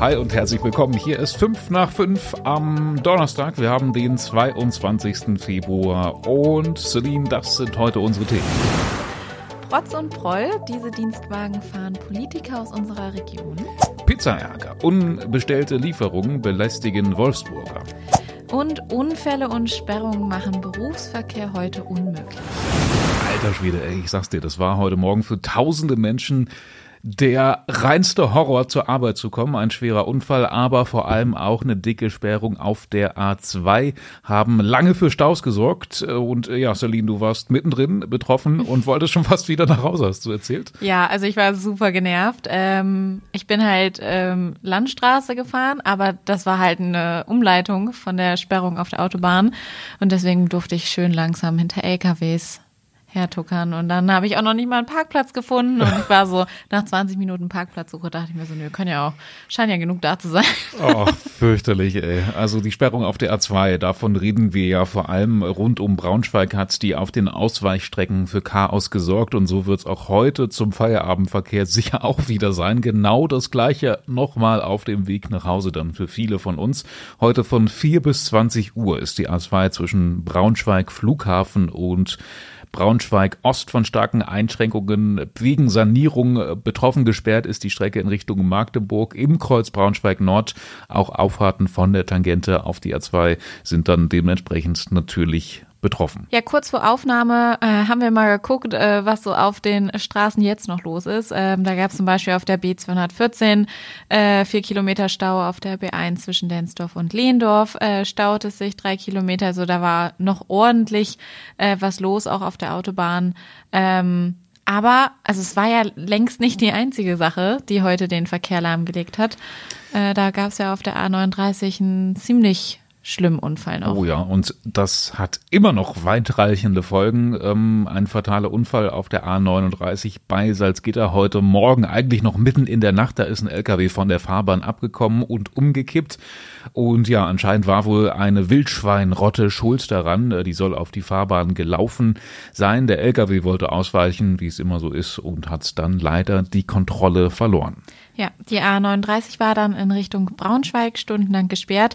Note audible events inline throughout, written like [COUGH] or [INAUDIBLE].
Hi und herzlich willkommen. Hier ist 5 nach 5 am Donnerstag. Wir haben den 22. Februar und Celine, das sind heute unsere Themen. Protz und Proll, diese Dienstwagen fahren Politiker aus unserer Region. Pizzaärger, unbestellte Lieferungen belästigen Wolfsburger. Und Unfälle und Sperrungen machen Berufsverkehr heute unmöglich. Alter Schwede, ey, ich sag's dir, das war heute Morgen für tausende Menschen der reinste Horror zur Arbeit zu kommen, ein schwerer Unfall, aber vor allem auch eine dicke Sperrung auf der A2 haben lange für Staus gesorgt und ja, Celine, du warst mittendrin betroffen [LAUGHS] und wolltest schon fast wieder nach Hause, hast du erzählt? Ja, also ich war super genervt. Ähm, ich bin halt ähm, Landstraße gefahren, aber das war halt eine Umleitung von der Sperrung auf der Autobahn und deswegen durfte ich schön langsam hinter LKWs hertuckern. Und dann habe ich auch noch nicht mal einen Parkplatz gefunden. Und ich war so, [LAUGHS] nach 20 Minuten Parkplatzsuche dachte ich mir so, nö, können ja auch, scheint ja genug da zu sein. Oh, [LAUGHS] fürchterlich, ey. Also die Sperrung auf der A2, davon reden wir ja vor allem rund um Braunschweig hat die auf den Ausweichstrecken für Chaos gesorgt. Und so wird es auch heute zum Feierabendverkehr sicher [LAUGHS] auch wieder sein. Genau das gleiche nochmal auf dem Weg nach Hause dann für viele von uns. Heute von 4 bis 20 Uhr ist die A2 zwischen Braunschweig Flughafen und Braunschweig Ost von starken Einschränkungen wegen Sanierung äh, betroffen gesperrt ist die Strecke in Richtung Magdeburg im Kreuz Braunschweig Nord. Auch Auffahrten von der Tangente auf die A2 sind dann dementsprechend natürlich betroffen. Ja, kurz vor Aufnahme äh, haben wir mal geguckt, äh, was so auf den Straßen jetzt noch los ist. Ähm, da gab es zum Beispiel auf der B214 äh, vier Kilometer Stau, auf der B1 zwischen Densdorf und Lehndorf äh, staut es sich drei Kilometer. Also da war noch ordentlich äh, was los, auch auf der Autobahn. Ähm, aber, also es war ja längst nicht die einzige Sache, die heute den Verkehr lahmgelegt hat. Äh, da gab es ja auf der A39 einen ziemlich schlimmen Unfall noch. Oh ja, und das hat immer noch weitreichende Folgen. Ähm, ein fataler Unfall auf der A39 bei Salzgitter heute Morgen, eigentlich noch mitten in der Nacht. Da ist ein LKW von der Fahrbahn abgekommen und umgekippt. Und ja, anscheinend war wohl eine Wildschweinrotte schuld daran. Äh, die soll auf die Fahrbahn gelaufen sein. Der LKW wollte ausweichen, wie es immer so ist, und hat dann leider die Kontrolle verloren. Ja, die A39 war dann in Richtung Braunschweig stundenlang gesperrt.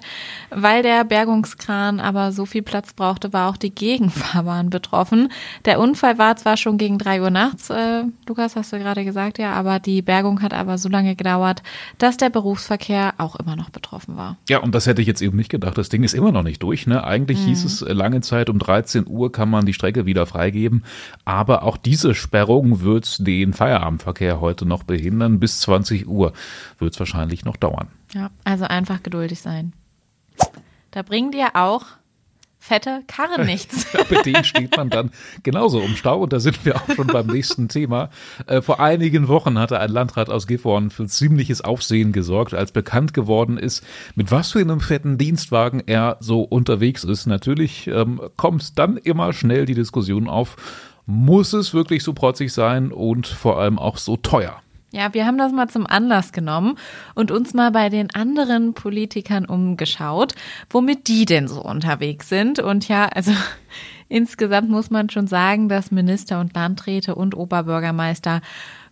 Weil der Bergungskran aber so viel Platz brauchte, war auch die Gegenfahrbahn betroffen. Der Unfall war zwar schon gegen drei Uhr nachts, äh, Lukas, hast du gerade gesagt, ja, aber die Bergung hat aber so lange gedauert, dass der Berufsverkehr auch immer noch betroffen war. Ja, und das hätte ich jetzt eben nicht gedacht. Das Ding ist immer noch nicht durch. Ne? Eigentlich mhm. hieß es äh, lange Zeit, um 13 Uhr kann man die Strecke wieder freigeben. Aber auch diese Sperrung wird den Feierabendverkehr heute noch behindern. Bis 20 Uhr Uhr wird es wahrscheinlich noch dauern. Ja, also einfach geduldig sein. Da bringen dir auch fette Karren [LAUGHS] nichts. ja, mit denen steht man dann genauso im Stau und da sind wir auch schon beim nächsten Thema. Äh, vor einigen Wochen hatte ein Landrat aus Gifhorn für ziemliches Aufsehen gesorgt, als bekannt geworden ist, mit was für einem fetten Dienstwagen er so unterwegs ist. Natürlich ähm, kommt dann immer schnell die Diskussion auf, muss es wirklich so protzig sein und vor allem auch so teuer? Ja, wir haben das mal zum Anlass genommen und uns mal bei den anderen Politikern umgeschaut, womit die denn so unterwegs sind. Und ja, also [LAUGHS] insgesamt muss man schon sagen, dass Minister und Landräte und Oberbürgermeister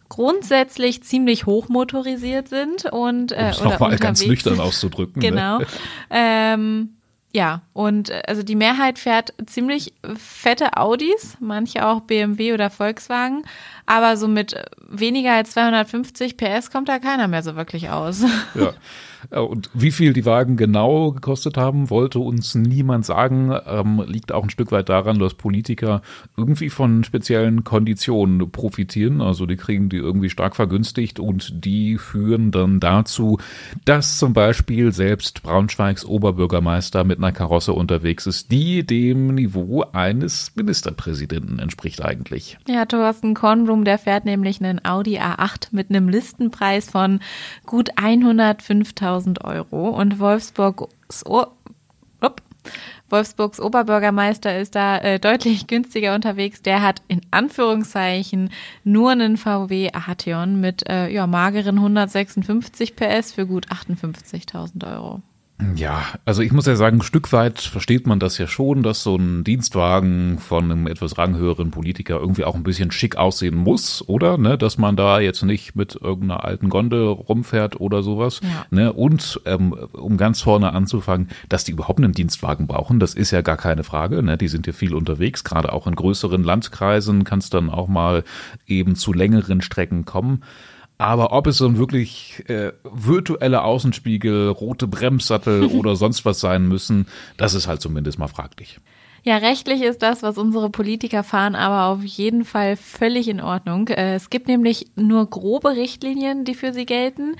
grundsätzlich ziemlich hochmotorisiert sind und äh, um es nochmal ganz nüchtern auszudrücken. [LAUGHS] Ne? genau. Ne? Ähm, ja, und äh, also die Mehrheit fährt ziemlich fette Audis, manche auch BMW oder Volkswagen, aber so mit weniger als 250 PS kommt da keiner mehr so wirklich aus. Ja. [LAUGHS] Und wie viel die Wagen genau gekostet haben, wollte uns niemand sagen. Ähm, liegt auch ein Stück weit daran, dass Politiker irgendwie von speziellen Konditionen profitieren. Also die kriegen die irgendwie stark vergünstigt und die führen dann dazu, dass zum Beispiel selbst Braunschweigs Oberbürgermeister mit einer Karosse unterwegs ist, die dem Niveau eines Ministerpräsidenten entspricht eigentlich. Ja, Thorsten Kornblum, der fährt nämlich einen Audi A8 mit einem Listenpreis von gut 105.000 1000 Euro und Wolfsburgs, o Wolfsburgs Oberbürgermeister ist da äh, deutlich [LAUGHS] günstiger unterwegs. Der hat in Anführungszeichen nur einen VW Arteon mit äh, ja, mageren 156 PS für gut 58.000 Euro. Ja, also ich muss ja sagen, ein Stück weit versteht man das ja schon, dass so ein Dienstwagen von einem etwas ranghöheren Politiker irgendwie auch ein bisschen schick aussehen muss, oder? Ne, dass man da jetzt nicht mit irgendeiner alten Gondel rumfährt oder sowas. Ja. Ne? Und ähm, um ganz vorne anzufangen, dass die überhaupt einen Dienstwagen brauchen, das ist ja gar keine Frage. Ne? Die sind ja viel unterwegs, gerade auch in größeren Landkreisen kann es dann auch mal eben zu längeren Strecken kommen. Aber ob es so ein wirklich äh, virtuelle Außenspiegel, rote Bremssattel [LAUGHS] oder sonst was sein müssen, das ist halt zumindest mal fraglich. Ja, rechtlich ist das, was unsere Politiker fahren, aber auf jeden Fall völlig in Ordnung. Äh, es gibt nämlich nur grobe Richtlinien, die für sie gelten,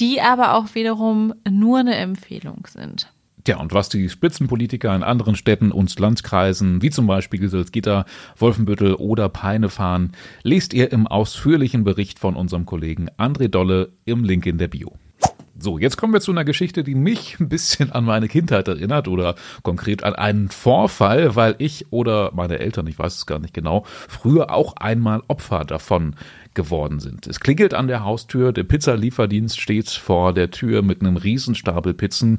die aber auch wiederum nur eine Empfehlung sind. Tja, und was die Spitzenpolitiker in anderen Städten und Landkreisen, wie zum Beispiel Salzgitter, Wolfenbüttel oder Peine fahren, lest ihr im ausführlichen Bericht von unserem Kollegen André Dolle im Link in der Bio. So, jetzt kommen wir zu einer Geschichte, die mich ein bisschen an meine Kindheit erinnert oder konkret an einen Vorfall, weil ich oder meine Eltern, ich weiß es gar nicht genau, früher auch einmal Opfer davon geworden sind. Es klingelt an der Haustür, der Pizzalieferdienst steht vor der Tür mit einem Riesenstapel Pizzen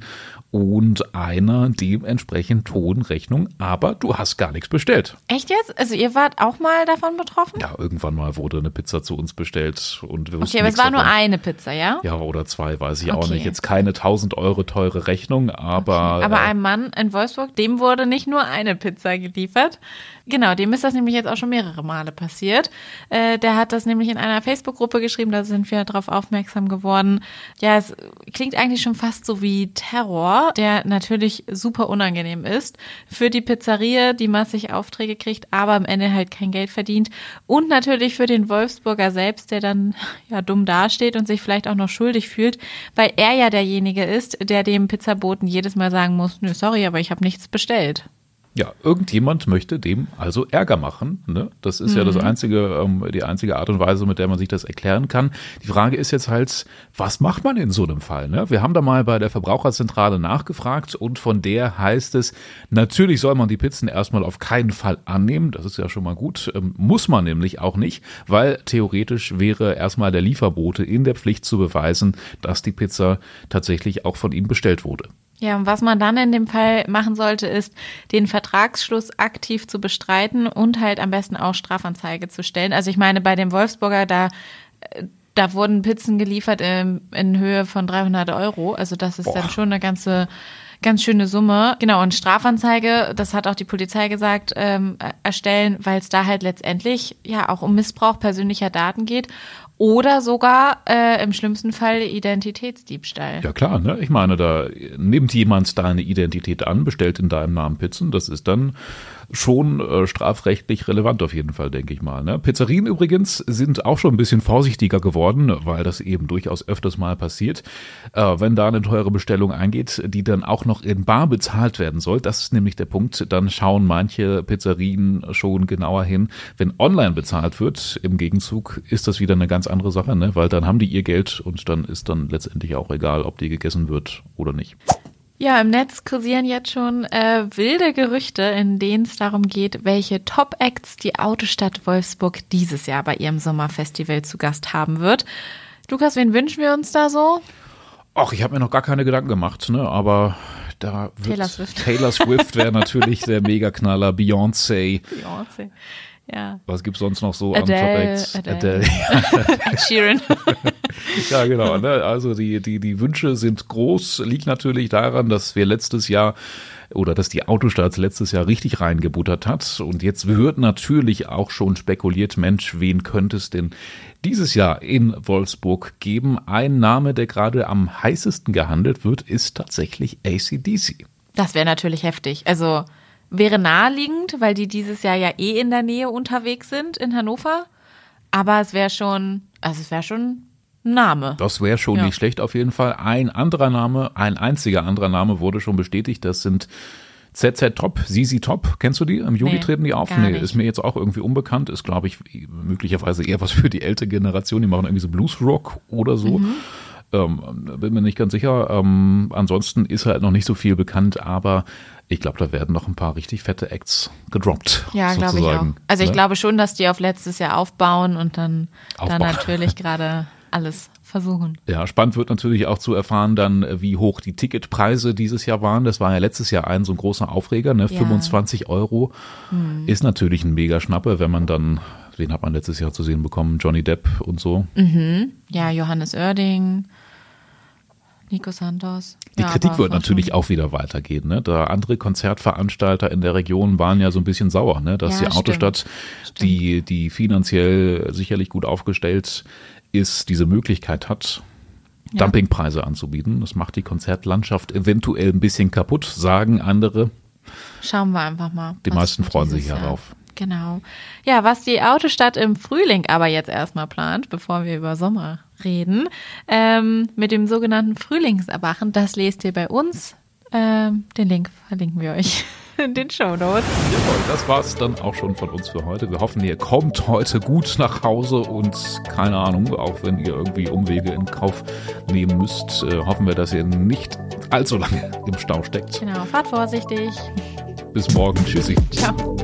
und einer dementsprechend hohen Rechnung, aber du hast gar nichts bestellt. Echt jetzt? Also ihr wart auch mal davon betroffen? Ja, irgendwann mal wurde eine Pizza zu uns bestellt und wir Okay, aber es war davon. nur eine Pizza, ja? Ja, oder zwei, weiß ich okay. auch nicht. Jetzt keine 1000 Euro teure Rechnung, aber. Okay. Aber äh, einem Mann in Wolfsburg, dem wurde nicht nur eine Pizza geliefert. Genau, dem ist das nämlich jetzt auch schon mehrere Male passiert. Äh, der hat das nämlich in einer Facebook-Gruppe geschrieben, da sind wir darauf aufmerksam geworden. Ja, es klingt eigentlich schon fast so wie Terror, der natürlich super unangenehm ist für die Pizzeria, die massig Aufträge kriegt, aber am Ende halt kein Geld verdient. Und natürlich für den Wolfsburger selbst, der dann ja dumm dasteht und sich vielleicht auch noch schuldig fühlt, weil er ja derjenige ist, der dem Pizzaboten jedes Mal sagen muss, nö, sorry, aber ich habe nichts bestellt. Ja, irgendjemand möchte dem also Ärger machen. Ne? Das ist mhm. ja das mhm. einzige, ähm, die einzige Art und Weise, mit der man sich das erklären kann. Die Frage ist jetzt halt, was macht man in so einem Fall? Ne? Wir haben da mal bei der Verbraucherzentrale nachgefragt und von der heißt es, natürlich soll man die Pizzen erstmal auf keinen Fall annehmen. Das ist ja schon mal gut. Ähm, muss man nämlich auch nicht, weil theoretisch wäre erstmal der Lieferbote in der Pflicht zu beweisen, dass die Pizza tatsächlich auch von ihm bestellt wurde. Ja, und was man dann in dem Fall machen sollte, ist, den Vertragsschluss aktiv zu bestreiten und halt am besten auch Strafanzeige zu stellen. Also ich meine, bei dem Wolfsburger, da, da wurden Pizzen geliefert in, in Höhe von 300 Euro. Also das ist Boah. dann schon eine ganze, ganz schöne Summe. Genau, und Strafanzeige, das hat auch die Polizei gesagt, ähm, erstellen, weil es da halt letztendlich ja auch um Missbrauch persönlicher Daten geht oder sogar äh, im schlimmsten Fall Identitätsdiebstahl. Ja klar, ne? Ich meine, da nimmt jemand deine Identität an, bestellt in deinem Namen Pizzen, das ist dann schon äh, strafrechtlich relevant auf jeden Fall, denke ich mal. Ne? Pizzerien übrigens sind auch schon ein bisschen vorsichtiger geworden, weil das eben durchaus öfters mal passiert. Äh, wenn da eine teure Bestellung eingeht, die dann auch noch in Bar bezahlt werden soll, das ist nämlich der Punkt, dann schauen manche Pizzerien schon genauer hin. Wenn online bezahlt wird, im Gegenzug ist das wieder eine ganz andere Sache, ne? weil dann haben die ihr Geld und dann ist dann letztendlich auch egal, ob die gegessen wird oder nicht. Ja, im Netz kursieren jetzt schon äh, wilde Gerüchte, in denen es darum geht, welche Top-Acts die Autostadt Wolfsburg dieses Jahr bei ihrem Sommerfestival zu Gast haben wird. Lukas, wen wünschen wir uns da so? Ach, ich habe mir noch gar keine Gedanken gemacht, ne? Aber da wird Taylor Swift, Taylor Swift wäre [LAUGHS] natürlich der Megaknaller, Beyoncé. Beyoncé. Ja. Was gibt's sonst noch so Adele, am Top Adele. Adele. [LAUGHS] Sheeran. [LAUGHS] [LAUGHS] ja, genau. Ne? Also die, die, die Wünsche sind groß. Liegt natürlich daran, dass wir letztes Jahr oder dass die Autostarts letztes Jahr richtig reingebuttert hat. Und jetzt wird natürlich auch schon spekuliert, Mensch, wen könnte es denn dieses Jahr in Wolfsburg geben? Ein Name, der gerade am heißesten gehandelt wird, ist tatsächlich ACDC. Das wäre natürlich heftig. Also Wäre naheliegend, weil die dieses Jahr ja eh in der Nähe unterwegs sind in Hannover. Aber es wäre schon, also es wäre schon Name. Das wäre schon ja. nicht schlecht auf jeden Fall. Ein anderer Name, ein einziger anderer Name wurde schon bestätigt. Das sind ZZ Top, Sisi Top, kennst du die? Im Juli nee, treten die auf? Nee, ist mir jetzt auch irgendwie unbekannt. Ist, glaube ich, möglicherweise eher was für die ältere Generation. Die machen irgendwie so Blues Rock oder so. Mhm. Ähm, bin mir nicht ganz sicher. Ähm, ansonsten ist halt noch nicht so viel bekannt, aber ich glaube, da werden noch ein paar richtig fette Acts gedroppt. Ja, glaube ich auch. Also ich ne? glaube schon, dass die auf letztes Jahr aufbauen und dann, dann natürlich gerade [LAUGHS] alles versuchen. Ja, spannend wird natürlich auch zu erfahren dann, wie hoch die Ticketpreise dieses Jahr waren. Das war ja letztes Jahr ein so ein großer Aufreger, ne? Ja. 25 Euro Hm. ist natürlich ein mega Schnappe, wenn man dann, wen hat man letztes Jahr zu sehen bekommen? Johnny Depp und so. Ja, Johannes Oerding, Nico Santos. Die ja, Kritik wird natürlich schon- auch wieder weitergehen. Ne? Da andere Konzertveranstalter in der Region waren ja so ein bisschen sauer, ne? dass Ja, die Autostadt, die, die finanziell sicherlich gut aufgestellt ist, diese Möglichkeit hat, Ja. Dumpingpreise anzubieten. Das macht die Konzertlandschaft eventuell ein bisschen kaputt, sagen andere. Schauen wir einfach mal. Die meisten freuen sich Jahr- darauf. Genau. Ja, was die Autostadt im Frühling aber jetzt erstmal plant, bevor wir über Sommer reden, ähm, mit dem sogenannten Frühlingserwachen, das lest ihr bei uns. Ähm, den Link verlinken wir euch [LAUGHS] in [LAUGHS] den Show Notes. Jawohl, das war's dann auch schon von uns für heute. Wir hoffen, ihr kommt heute gut nach Hause und keine Ahnung, auch wenn ihr irgendwie Umwege in Kauf nehmen müsst, äh, hoffen wir, dass ihr nicht allzu lange [LAUGHS] im Stau steckt. Genau, fahrt vorsichtig. Bis morgen. Tschüssi. Ciao.